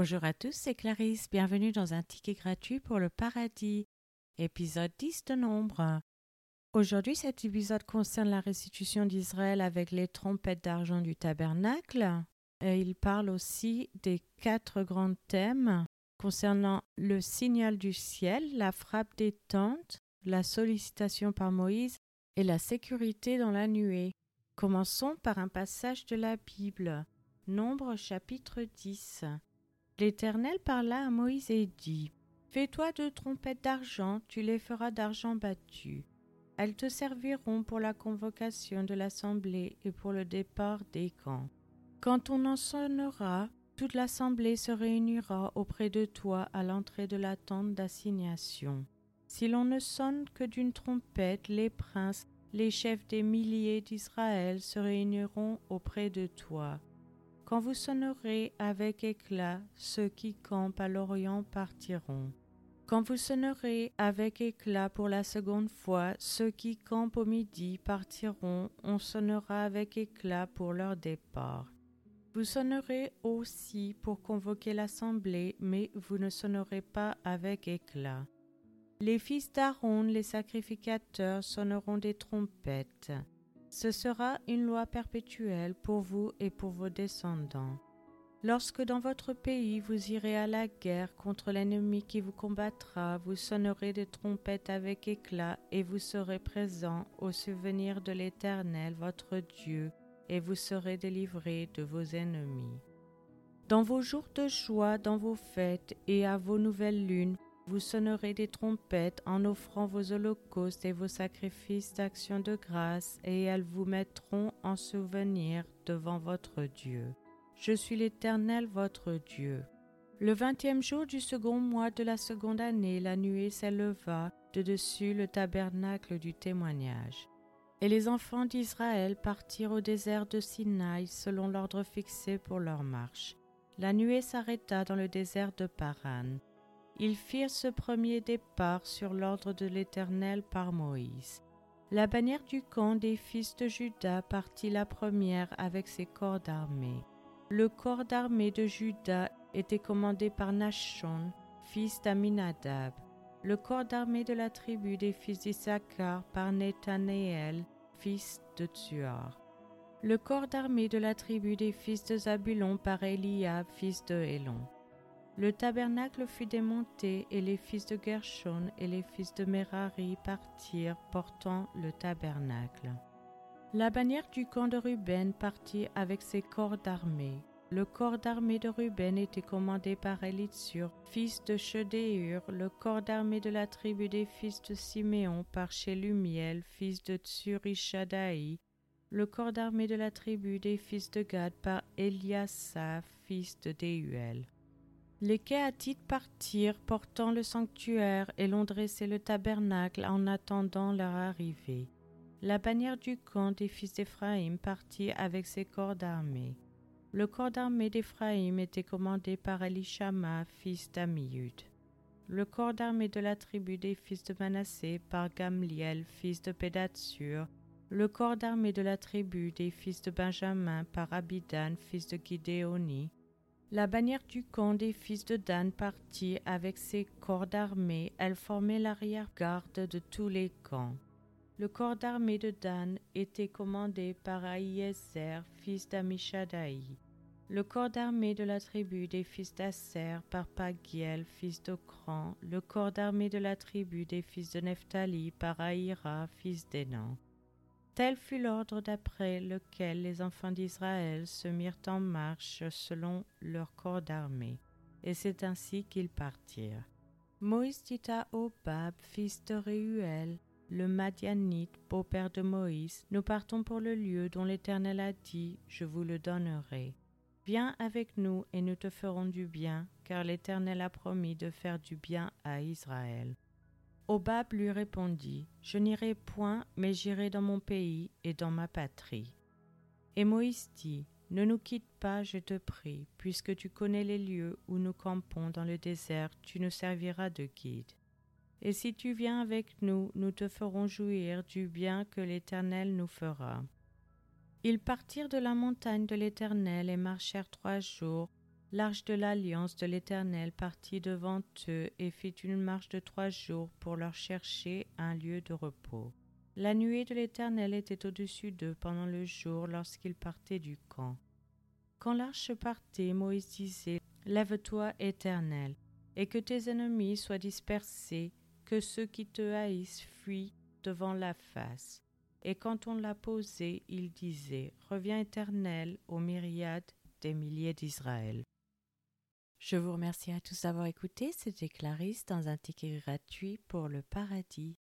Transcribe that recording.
Bonjour à tous, c'est Clarisse. Bienvenue dans un ticket gratuit pour le paradis, épisode 10 de nombre. Aujourd'hui, cet épisode concerne la restitution d'Israël avec les trompettes d'argent du tabernacle. Et il parle aussi des quatre grands thèmes concernant le signal du ciel, la frappe des tentes, la sollicitation par Moïse et la sécurité dans la nuée. Commençons par un passage de la Bible. Nombre chapitre 10. L'Éternel parla à Moïse et dit Fais-toi deux trompettes d'argent, tu les feras d'argent battu. Elles te serviront pour la convocation de l'assemblée et pour le départ des camps. Quand on en sonnera, toute l'assemblée se réunira auprès de toi à l'entrée de la tente d'assignation. Si l'on ne sonne que d'une trompette, les princes, les chefs des milliers d'Israël se réuniront auprès de toi. Quand vous sonnerez avec éclat, ceux qui campent à l'Orient partiront. Quand vous sonnerez avec éclat pour la seconde fois, ceux qui campent au midi partiront, on sonnera avec éclat pour leur départ. Vous sonnerez aussi pour convoquer l'assemblée, mais vous ne sonnerez pas avec éclat. Les fils d'Aaron, les sacrificateurs, sonneront des trompettes. Ce sera une loi perpétuelle pour vous et pour vos descendants. Lorsque dans votre pays vous irez à la guerre contre l'ennemi qui vous combattra, vous sonnerez des trompettes avec éclat et vous serez présents au souvenir de l'Éternel votre Dieu, et vous serez délivrés de vos ennemis. Dans vos jours de joie, dans vos fêtes et à vos nouvelles lunes, vous sonnerez des trompettes en offrant vos holocaustes et vos sacrifices d'action de grâce, et elles vous mettront en souvenir devant votre Dieu. Je suis l'Éternel votre Dieu. Le vingtième jour du second mois de la seconde année, la nuée s'éleva de dessus le tabernacle du témoignage. Et les enfants d'Israël partirent au désert de Sinaï selon l'ordre fixé pour leur marche. La nuée s'arrêta dans le désert de Paran. Ils firent ce premier départ sur l'ordre de l'Éternel par Moïse. La bannière du camp des fils de Juda partit la première avec ses corps d'armée. Le corps d'armée de Juda était commandé par Nachon, fils d'Aminadab. Le corps d'armée de la tribu des fils d'Issachar par Nethanéel, fils de Tsuar. Le corps d'armée de la tribu des fils de Zabulon par Eliab, fils de Hélon. Le tabernacle fut démonté et les fils de Gershon et les fils de Merari partirent portant le tabernacle. La bannière du camp de Ruben partit avec ses corps d'armée. Le corps d'armée de Ruben était commandé par Elitsur, fils de Chedéur, le corps d'armée de la tribu des fils de Siméon par Shelumiel, fils de Tsurishadaï, le corps d'armée de la tribu des fils de Gad par Eliasaph, fils de Déuel. Les Kéatites partirent portant le sanctuaire et l'ont dressé le tabernacle en attendant leur arrivée. La bannière du camp des fils d'Éphraïm partit avec ses corps d'armée. Le corps d'armée d'Éphraïm était commandé par Elishama, fils d'Amiyud. Le corps d'armée de la tribu des fils de Manassé par Gamliel, fils de Pédatsur. Le corps d'armée de la tribu des fils de Benjamin par Abidan, fils de Gidéoni. La bannière du camp des fils de Dan partit avec ses corps d'armée, elle formait l'arrière-garde de tous les camps. Le corps d'armée de Dan était commandé par Aïezer, fils d'Amishadaï. Le corps d'armée de la tribu des fils d'Asser par Pagiel, fils d'Ocran. Le corps d'armée de la tribu des fils de Nephtali par Aïra, fils d'Enan. Tel fut l'ordre d'après lequel les enfants d'Israël se mirent en marche selon leur corps d'armée, et c'est ainsi qu'ils partirent. Moïse dit à Obab, fils de Réuel, le Madianite, beau-père de Moïse, nous partons pour le lieu dont l'Éternel a dit, je vous le donnerai. Viens avec nous et nous te ferons du bien, car l'Éternel a promis de faire du bien à Israël. Obab lui répondit, Je n'irai point, mais j'irai dans mon pays et dans ma patrie. Et Moïse dit, Ne nous quitte pas, je te prie, puisque tu connais les lieux où nous campons dans le désert, tu nous serviras de guide. Et si tu viens avec nous, nous te ferons jouir du bien que l'Éternel nous fera. Ils partirent de la montagne de l'Éternel et marchèrent trois jours L'arche de l'alliance de l'Éternel partit devant eux et fit une marche de trois jours pour leur chercher un lieu de repos. La nuée de l'Éternel était au-dessus d'eux pendant le jour lorsqu'ils partaient du camp. Quand l'arche partait, Moïse disait Lève-toi, Éternel, et que tes ennemis soient dispersés, que ceux qui te haïssent fuient devant la face. Et quand on l'a posé, il disait Reviens, Éternel, aux myriades des milliers d'Israël. Je vous remercie à tous d'avoir écouté. C'était Clarisse dans un ticket gratuit pour le paradis.